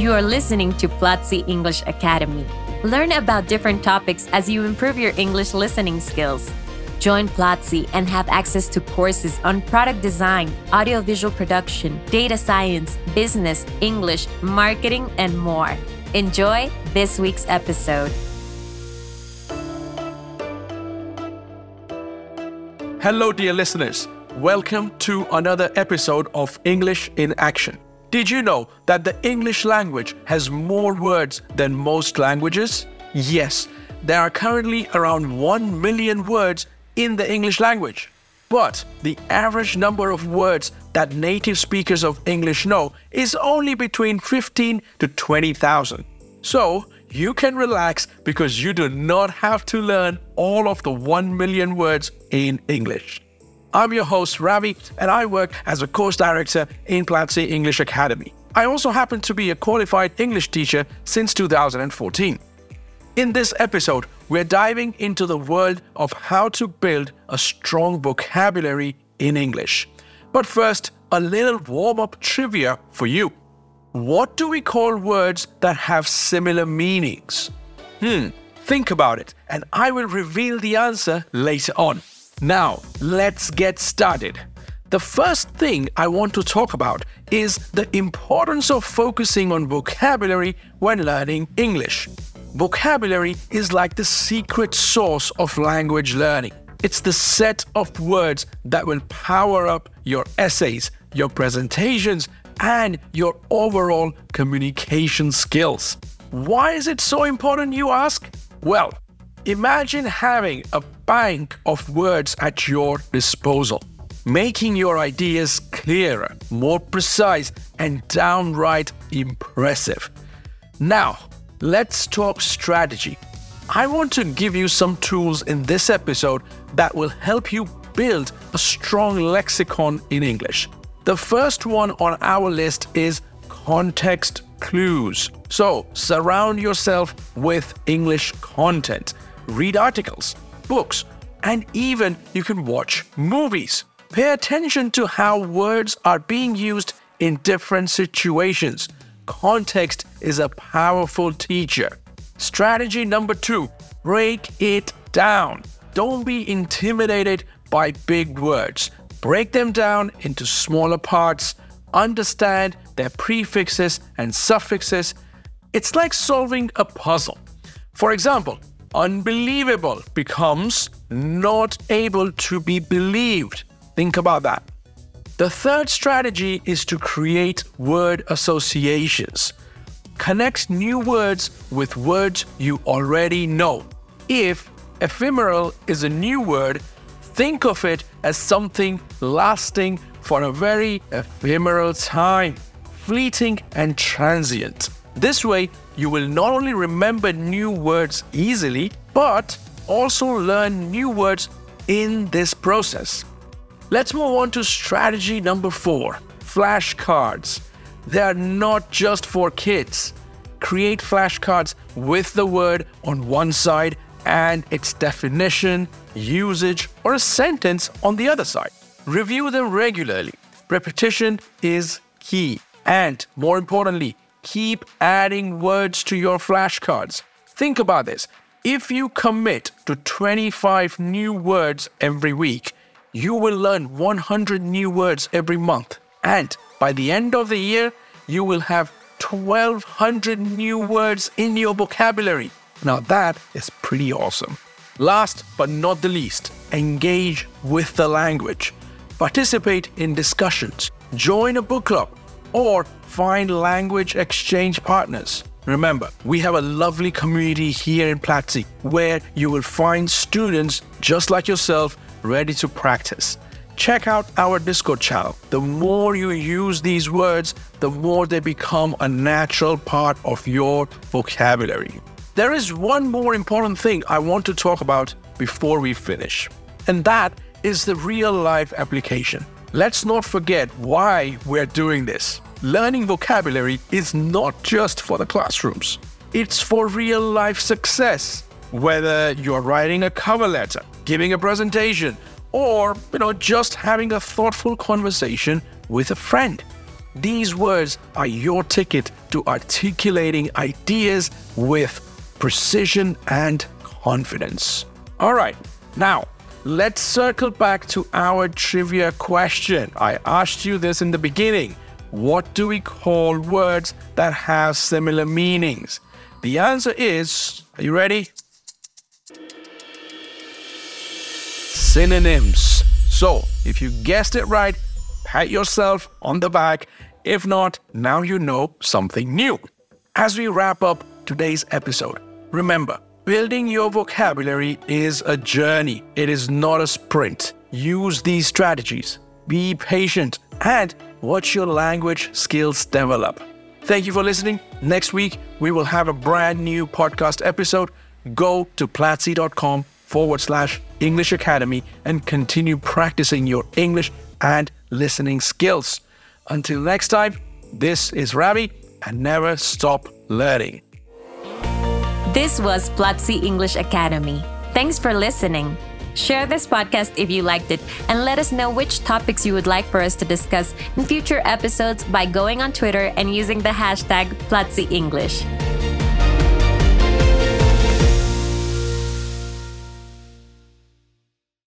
You are listening to Platzi English Academy. Learn about different topics as you improve your English listening skills. Join Platzi and have access to courses on product design, audiovisual production, data science, business, English, marketing, and more. Enjoy this week's episode. Hello, dear listeners. Welcome to another episode of English in Action. Did you know that the English language has more words than most languages? Yes, there are currently around 1 million words in the English language. But the average number of words that native speakers of English know is only between 15 to 20,000. So, you can relax because you do not have to learn all of the 1 million words in English. I'm your host, Ravi, and I work as a course director in Platzi English Academy. I also happen to be a qualified English teacher since 2014. In this episode, we're diving into the world of how to build a strong vocabulary in English. But first, a little warm up trivia for you. What do we call words that have similar meanings? Hmm, think about it, and I will reveal the answer later on. Now, let's get started. The first thing I want to talk about is the importance of focusing on vocabulary when learning English. Vocabulary is like the secret source of language learning. It's the set of words that will power up your essays, your presentations, and your overall communication skills. Why is it so important, you ask? Well, Imagine having a bank of words at your disposal, making your ideas clearer, more precise, and downright impressive. Now, let's talk strategy. I want to give you some tools in this episode that will help you build a strong lexicon in English. The first one on our list is context clues. So, surround yourself with English content read articles, books, and even you can watch movies. Pay attention to how words are being used in different situations. Context is a powerful teacher. Strategy number two break it down. Don't be intimidated by big words. Break them down into smaller parts. Understand their prefixes and suffixes. It's like solving a puzzle. For example, unbelievable becomes not able to be believed. Think about that. The third strategy is to create word associations. Connect new words with words you already know. If ephemeral is a new word, think of it as something lasting for a very ephemeral time, fleeting and transient. This way, you will not only remember new words easily, but also learn new words in this process. Let's move on to strategy number four flashcards. They are not just for kids. Create flashcards with the word on one side and its definition, usage, or a sentence on the other side. Review them regularly. Repetition is key. And more importantly, keep adding words to your flashcards. Think about this. If you commit to 25 new words every week, you will learn 100 new words every month. And by the end of the year, you will have 1200 new words in your vocabulary. Now, that is pretty awesome. Last but not the least, engage with the language. Participate in discussions, join a book club, or find language exchange partners. Remember, we have a lovely community here in Platzi where you will find students just like yourself ready to practice. Check out our Discord channel. The more you use these words, the more they become a natural part of your vocabulary. There is one more important thing I want to talk about before we finish, and that is the real life application. Let's not forget why we're doing this. Learning vocabulary is not just for the classrooms, it's for real life success. Whether you're writing a cover letter, giving a presentation, or you know just having a thoughtful conversation with a friend. These words are your ticket to articulating ideas with precision and confidence. All right, now let's circle back to our trivia question. I asked you this in the beginning. What do we call words that have similar meanings? The answer is, are you ready? Synonyms. So, if you guessed it right, pat yourself on the back. If not, now you know something new. As we wrap up today's episode, remember, building your vocabulary is a journey, it is not a sprint. Use these strategies, be patient, and watch your language skills develop. Thank you for listening. Next week, we will have a brand new podcast episode. Go to platzi.com forward slash English Academy and continue practicing your English and listening skills. Until next time, this is Ravi and never stop learning. This was Platzi English Academy. Thanks for listening. Share this podcast if you liked it and let us know which topics you would like for us to discuss in future episodes by going on Twitter and using the hashtag Platzi English.